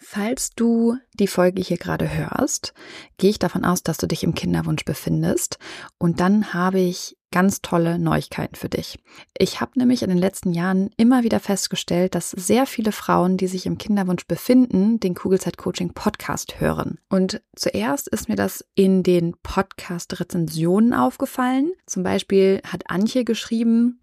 Falls du die Folge hier gerade hörst, gehe ich davon aus, dass du dich im Kinderwunsch befindest. Und dann habe ich ganz tolle Neuigkeiten für dich. Ich habe nämlich in den letzten Jahren immer wieder festgestellt, dass sehr viele Frauen, die sich im Kinderwunsch befinden, den Kugelzeit Coaching Podcast hören. Und zuerst ist mir das in den Podcast Rezensionen aufgefallen. Zum Beispiel hat Antje geschrieben,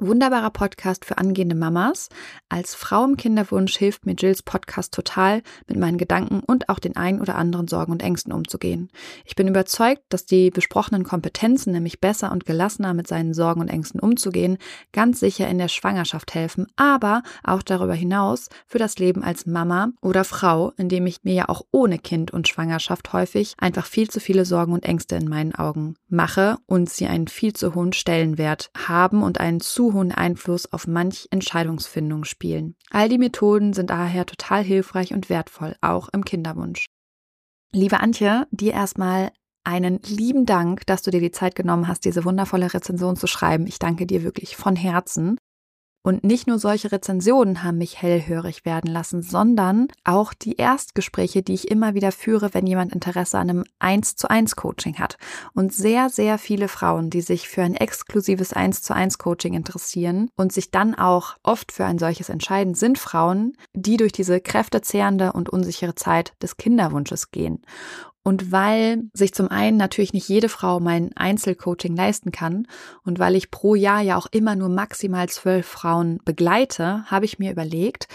Wunderbarer Podcast für angehende Mamas. Als Frau im Kinderwunsch hilft mir Jills Podcast total, mit meinen Gedanken und auch den ein oder anderen Sorgen und Ängsten umzugehen. Ich bin überzeugt, dass die besprochenen Kompetenzen, nämlich besser und gelassener mit seinen Sorgen und Ängsten umzugehen, ganz sicher in der Schwangerschaft helfen, aber auch darüber hinaus für das Leben als Mama oder Frau, indem ich mir ja auch ohne Kind und Schwangerschaft häufig einfach viel zu viele Sorgen und Ängste in meinen Augen mache und sie einen viel zu hohen Stellenwert haben und einen zu hohen Einfluss auf manch Entscheidungsfindung spielen. All die Methoden sind daher total hilfreich und wertvoll, auch im Kinderwunsch. Liebe Antje, dir erstmal einen lieben Dank, dass du dir die Zeit genommen hast, diese wundervolle Rezension zu schreiben. Ich danke dir wirklich von Herzen. Und nicht nur solche Rezensionen haben mich hellhörig werden lassen, sondern auch die Erstgespräche, die ich immer wieder führe, wenn jemand Interesse an einem 1 zu 1 Coaching hat. Und sehr, sehr viele Frauen, die sich für ein exklusives 1 zu 1 Coaching interessieren und sich dann auch oft für ein solches entscheiden, sind Frauen, die durch diese kräftezehrende und unsichere Zeit des Kinderwunsches gehen. Und weil sich zum einen natürlich nicht jede Frau mein Einzelcoaching leisten kann und weil ich pro Jahr ja auch immer nur maximal zwölf Frauen begleite, habe ich mir überlegt,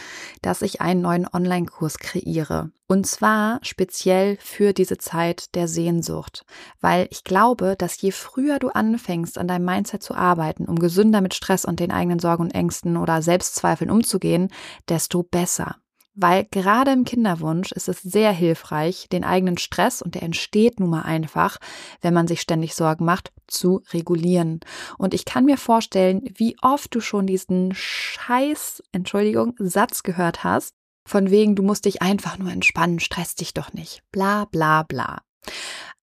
dass ich einen neuen Online-Kurs kreiere. Und zwar speziell für diese Zeit der Sehnsucht. Weil ich glaube, dass je früher du anfängst, an deinem Mindset zu arbeiten, um gesünder mit Stress und den eigenen Sorgen und Ängsten oder Selbstzweifeln umzugehen, desto besser. Weil gerade im Kinderwunsch ist es sehr hilfreich, den eigenen Stress, und der entsteht nun mal einfach, wenn man sich ständig Sorgen macht, zu regulieren. Und ich kann mir vorstellen, wie oft du schon diesen Scheiß, Entschuldigung, Satz gehört hast, von wegen, du musst dich einfach nur entspannen, stress dich doch nicht, bla bla bla.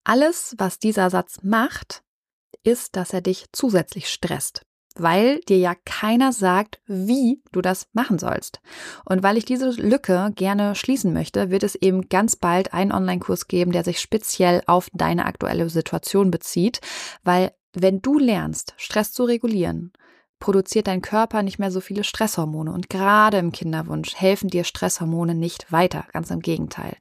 Alles, was dieser Satz macht, ist, dass er dich zusätzlich stresst weil dir ja keiner sagt, wie du das machen sollst. Und weil ich diese Lücke gerne schließen möchte, wird es eben ganz bald einen Online-Kurs geben, der sich speziell auf deine aktuelle Situation bezieht, weil wenn du lernst, Stress zu regulieren, produziert dein Körper nicht mehr so viele Stresshormone. Und gerade im Kinderwunsch helfen dir Stresshormone nicht weiter, ganz im Gegenteil.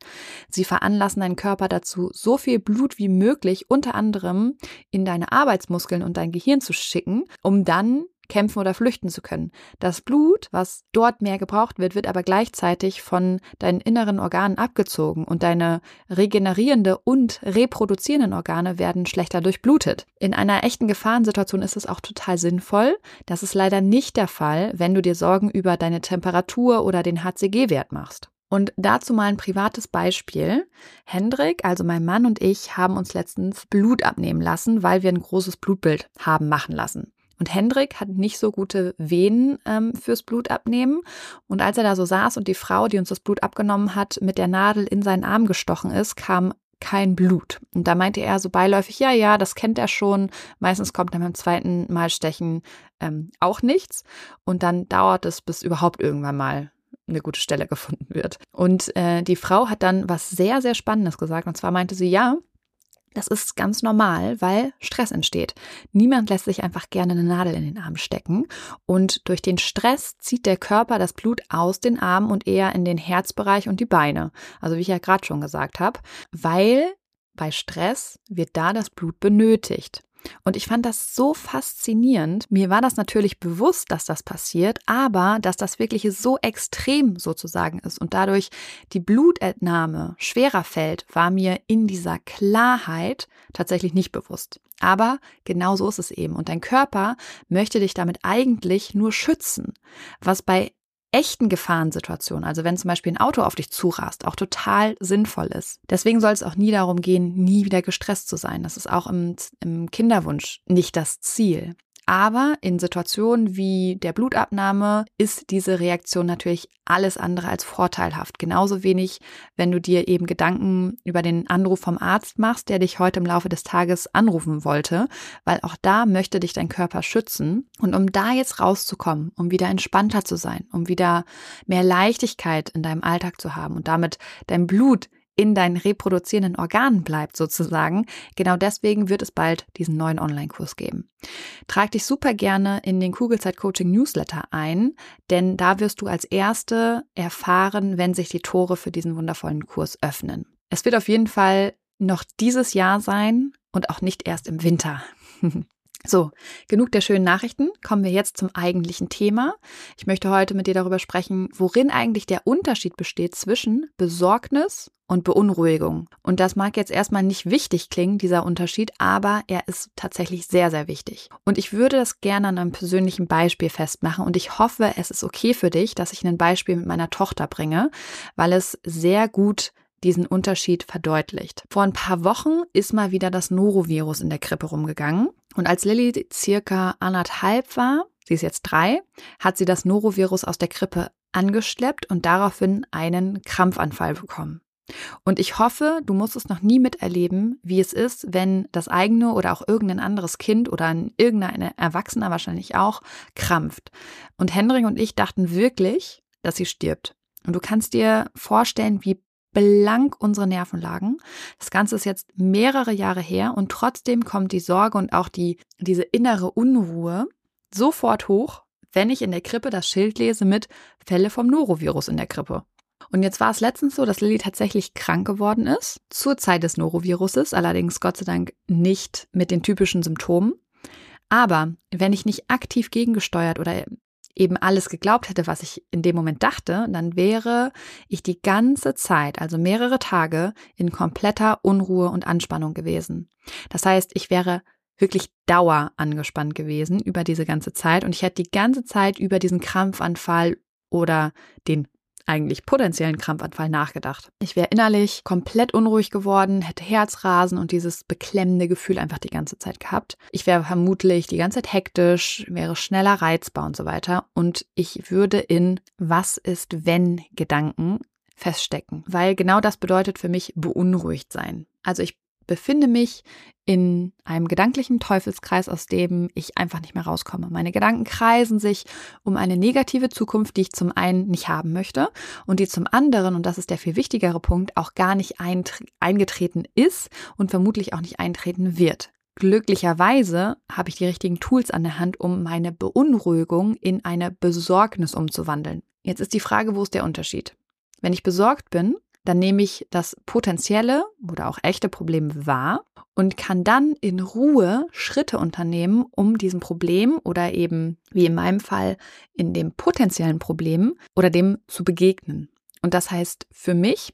Sie veranlassen deinen Körper dazu, so viel Blut wie möglich unter anderem in deine Arbeitsmuskeln und dein Gehirn zu schicken, um dann kämpfen oder flüchten zu können. Das Blut, was dort mehr gebraucht wird, wird aber gleichzeitig von deinen inneren Organen abgezogen und deine regenerierende und reproduzierenden Organe werden schlechter durchblutet. In einer echten Gefahrensituation ist es auch total sinnvoll. Das ist leider nicht der Fall, wenn du dir Sorgen über deine Temperatur oder den HCG-Wert machst. Und dazu mal ein privates Beispiel. Hendrik, also mein Mann und ich, haben uns letztens Blut abnehmen lassen, weil wir ein großes Blutbild haben machen lassen. Und Hendrik hat nicht so gute Venen ähm, fürs Blutabnehmen. Und als er da so saß und die Frau, die uns das Blut abgenommen hat, mit der Nadel in seinen Arm gestochen ist, kam kein Blut. Und da meinte er so beiläufig, ja, ja, das kennt er schon. Meistens kommt dann beim zweiten Mal stechen ähm, auch nichts. Und dann dauert es, bis überhaupt irgendwann mal eine gute Stelle gefunden wird. Und äh, die Frau hat dann was sehr, sehr Spannendes gesagt. Und zwar meinte sie, ja, das ist ganz normal, weil Stress entsteht. Niemand lässt sich einfach gerne eine Nadel in den Arm stecken. Und durch den Stress zieht der Körper das Blut aus den Armen und eher in den Herzbereich und die Beine. Also wie ich ja gerade schon gesagt habe, weil bei Stress wird da das Blut benötigt. Und ich fand das so faszinierend. Mir war das natürlich bewusst, dass das passiert, aber dass das wirklich so extrem sozusagen ist und dadurch die Blutentnahme schwerer fällt, war mir in dieser Klarheit tatsächlich nicht bewusst. Aber genau so ist es eben. Und dein Körper möchte dich damit eigentlich nur schützen, was bei echten Gefahrensituationen, also wenn zum Beispiel ein Auto auf dich zurast, auch total sinnvoll ist. Deswegen soll es auch nie darum gehen, nie wieder gestresst zu sein. Das ist auch im, im Kinderwunsch nicht das Ziel. Aber in Situationen wie der Blutabnahme ist diese Reaktion natürlich alles andere als vorteilhaft. Genauso wenig, wenn du dir eben Gedanken über den Anruf vom Arzt machst, der dich heute im Laufe des Tages anrufen wollte, weil auch da möchte dich dein Körper schützen. Und um da jetzt rauszukommen, um wieder entspannter zu sein, um wieder mehr Leichtigkeit in deinem Alltag zu haben und damit dein Blut in deinen reproduzierenden Organen bleibt sozusagen. Genau deswegen wird es bald diesen neuen Online-Kurs geben. Trag dich super gerne in den Kugelzeit Coaching Newsletter ein, denn da wirst du als Erste erfahren, wenn sich die Tore für diesen wundervollen Kurs öffnen. Es wird auf jeden Fall noch dieses Jahr sein und auch nicht erst im Winter. So, genug der schönen Nachrichten. Kommen wir jetzt zum eigentlichen Thema. Ich möchte heute mit dir darüber sprechen, worin eigentlich der Unterschied besteht zwischen Besorgnis und Beunruhigung. Und das mag jetzt erstmal nicht wichtig klingen, dieser Unterschied, aber er ist tatsächlich sehr, sehr wichtig. Und ich würde das gerne an einem persönlichen Beispiel festmachen und ich hoffe, es ist okay für dich, dass ich ein Beispiel mit meiner Tochter bringe, weil es sehr gut diesen Unterschied verdeutlicht. Vor ein paar Wochen ist mal wieder das Norovirus in der Krippe rumgegangen und als Lilly circa anderthalb war, sie ist jetzt drei, hat sie das Norovirus aus der Krippe angeschleppt und daraufhin einen Krampfanfall bekommen. Und ich hoffe, du musst es noch nie miterleben, wie es ist, wenn das eigene oder auch irgendein anderes Kind oder ein irgendein Erwachsener wahrscheinlich auch krampft. Und Hendrik und ich dachten wirklich, dass sie stirbt. Und du kannst dir vorstellen, wie blank unsere Nerven lagen. Das Ganze ist jetzt mehrere Jahre her und trotzdem kommt die Sorge und auch die, diese innere Unruhe sofort hoch, wenn ich in der Krippe das Schild lese mit Fälle vom Norovirus in der Krippe. Und jetzt war es letztens so, dass Lilly tatsächlich krank geworden ist, zur Zeit des Noroviruses, allerdings Gott sei Dank nicht mit den typischen Symptomen. Aber wenn ich nicht aktiv gegengesteuert oder eben alles geglaubt hätte, was ich in dem Moment dachte, dann wäre ich die ganze Zeit, also mehrere Tage, in kompletter Unruhe und Anspannung gewesen. Das heißt, ich wäre wirklich dauer angespannt gewesen über diese ganze Zeit und ich hätte die ganze Zeit über diesen Krampfanfall oder den eigentlich potenziellen Krampfanfall nachgedacht. Ich wäre innerlich komplett unruhig geworden, hätte Herzrasen und dieses beklemmende Gefühl einfach die ganze Zeit gehabt. Ich wäre vermutlich die ganze Zeit hektisch, wäre schneller reizbar und so weiter. Und ich würde in Was ist wenn Gedanken feststecken, weil genau das bedeutet für mich beunruhigt sein. Also ich befinde mich in einem gedanklichen Teufelskreis, aus dem ich einfach nicht mehr rauskomme. Meine Gedanken kreisen sich um eine negative Zukunft, die ich zum einen nicht haben möchte und die zum anderen, und das ist der viel wichtigere Punkt, auch gar nicht eingetreten ist und vermutlich auch nicht eintreten wird. Glücklicherweise habe ich die richtigen Tools an der Hand, um meine Beunruhigung in eine Besorgnis umzuwandeln. Jetzt ist die Frage, wo ist der Unterschied? Wenn ich besorgt bin, dann nehme ich das potenzielle oder auch echte Problem wahr und kann dann in Ruhe Schritte unternehmen, um diesem Problem oder eben, wie in meinem Fall, in dem potenziellen Problem oder dem zu begegnen. Und das heißt für mich,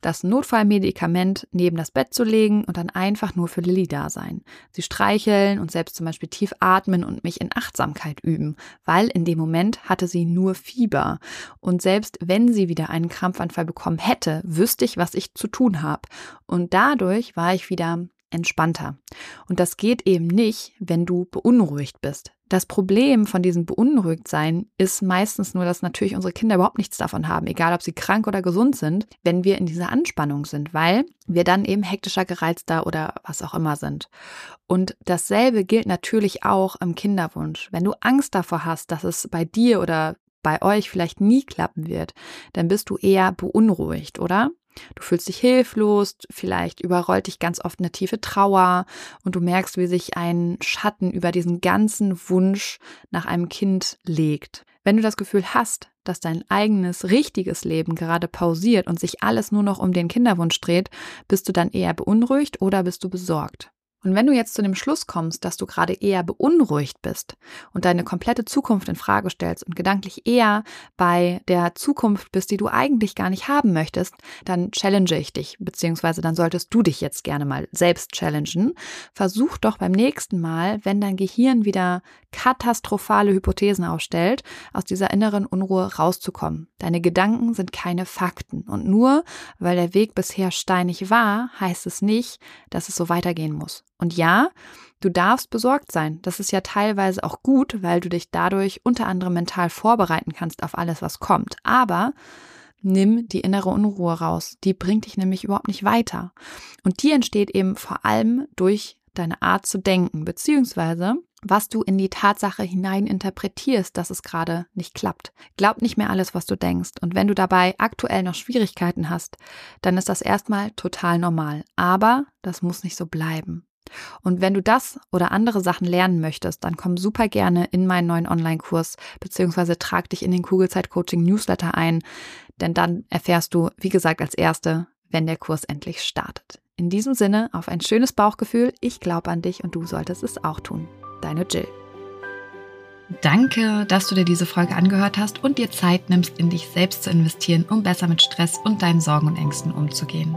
das Notfallmedikament neben das Bett zu legen und dann einfach nur für Lilly da sein. Sie streicheln und selbst zum Beispiel tief atmen und mich in Achtsamkeit üben, weil in dem Moment hatte sie nur Fieber. Und selbst wenn sie wieder einen Krampfanfall bekommen hätte, wüsste ich, was ich zu tun habe. Und dadurch war ich wieder entspannter. Und das geht eben nicht, wenn du beunruhigt bist. Das Problem von diesem Beunruhigtsein ist meistens nur, dass natürlich unsere Kinder überhaupt nichts davon haben, egal ob sie krank oder gesund sind, wenn wir in dieser Anspannung sind, weil wir dann eben hektischer, gereizter oder was auch immer sind. Und dasselbe gilt natürlich auch im Kinderwunsch. Wenn du Angst davor hast, dass es bei dir oder bei euch vielleicht nie klappen wird, dann bist du eher beunruhigt, oder? Du fühlst dich hilflos, vielleicht überrollt dich ganz oft eine tiefe Trauer und du merkst, wie sich ein Schatten über diesen ganzen Wunsch nach einem Kind legt. Wenn du das Gefühl hast, dass dein eigenes richtiges Leben gerade pausiert und sich alles nur noch um den Kinderwunsch dreht, bist du dann eher beunruhigt oder bist du besorgt? Und wenn du jetzt zu dem Schluss kommst, dass du gerade eher beunruhigt bist und deine komplette Zukunft in Frage stellst und gedanklich eher bei der Zukunft bist, die du eigentlich gar nicht haben möchtest, dann challenge ich dich, beziehungsweise dann solltest du dich jetzt gerne mal selbst challengen. Versuch doch beim nächsten Mal, wenn dein Gehirn wieder katastrophale Hypothesen aufstellt, aus dieser inneren Unruhe rauszukommen. Deine Gedanken sind keine Fakten. Und nur weil der Weg bisher steinig war, heißt es nicht, dass es so weitergehen muss. Und ja, du darfst besorgt sein. Das ist ja teilweise auch gut, weil du dich dadurch unter anderem mental vorbereiten kannst auf alles, was kommt. Aber nimm die innere Unruhe raus. Die bringt dich nämlich überhaupt nicht weiter. Und die entsteht eben vor allem durch deine Art zu denken, beziehungsweise was du in die Tatsache hinein interpretierst, dass es gerade nicht klappt. Glaub nicht mehr alles, was du denkst. Und wenn du dabei aktuell noch Schwierigkeiten hast, dann ist das erstmal total normal. Aber das muss nicht so bleiben. Und wenn du das oder andere Sachen lernen möchtest, dann komm super gerne in meinen neuen Online-Kurs beziehungsweise trag dich in den Kugelzeit-Coaching Newsletter ein, denn dann erfährst du, wie gesagt, als Erste, wenn der Kurs endlich startet. In diesem Sinne, auf ein schönes Bauchgefühl. Ich glaube an dich und du solltest es auch tun. Deine Jill. Danke, dass du dir diese Folge angehört hast und dir Zeit nimmst, in dich selbst zu investieren, um besser mit Stress und deinen Sorgen und Ängsten umzugehen.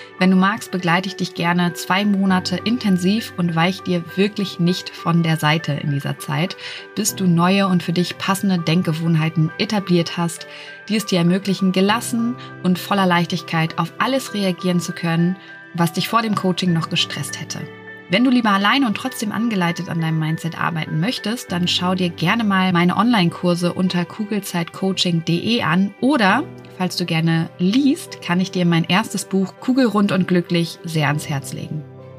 Wenn du magst, begleite ich dich gerne zwei Monate intensiv und weich dir wirklich nicht von der Seite in dieser Zeit, bis du neue und für dich passende Denkgewohnheiten etabliert hast, die es dir ermöglichen, gelassen und voller Leichtigkeit auf alles reagieren zu können, was dich vor dem Coaching noch gestresst hätte. Wenn du lieber alleine und trotzdem angeleitet an deinem Mindset arbeiten möchtest, dann schau dir gerne mal meine Online-Kurse unter kugelzeitcoaching.de an oder Falls du gerne liest, kann ich dir mein erstes Buch Kugelrund und glücklich sehr ans Herz legen.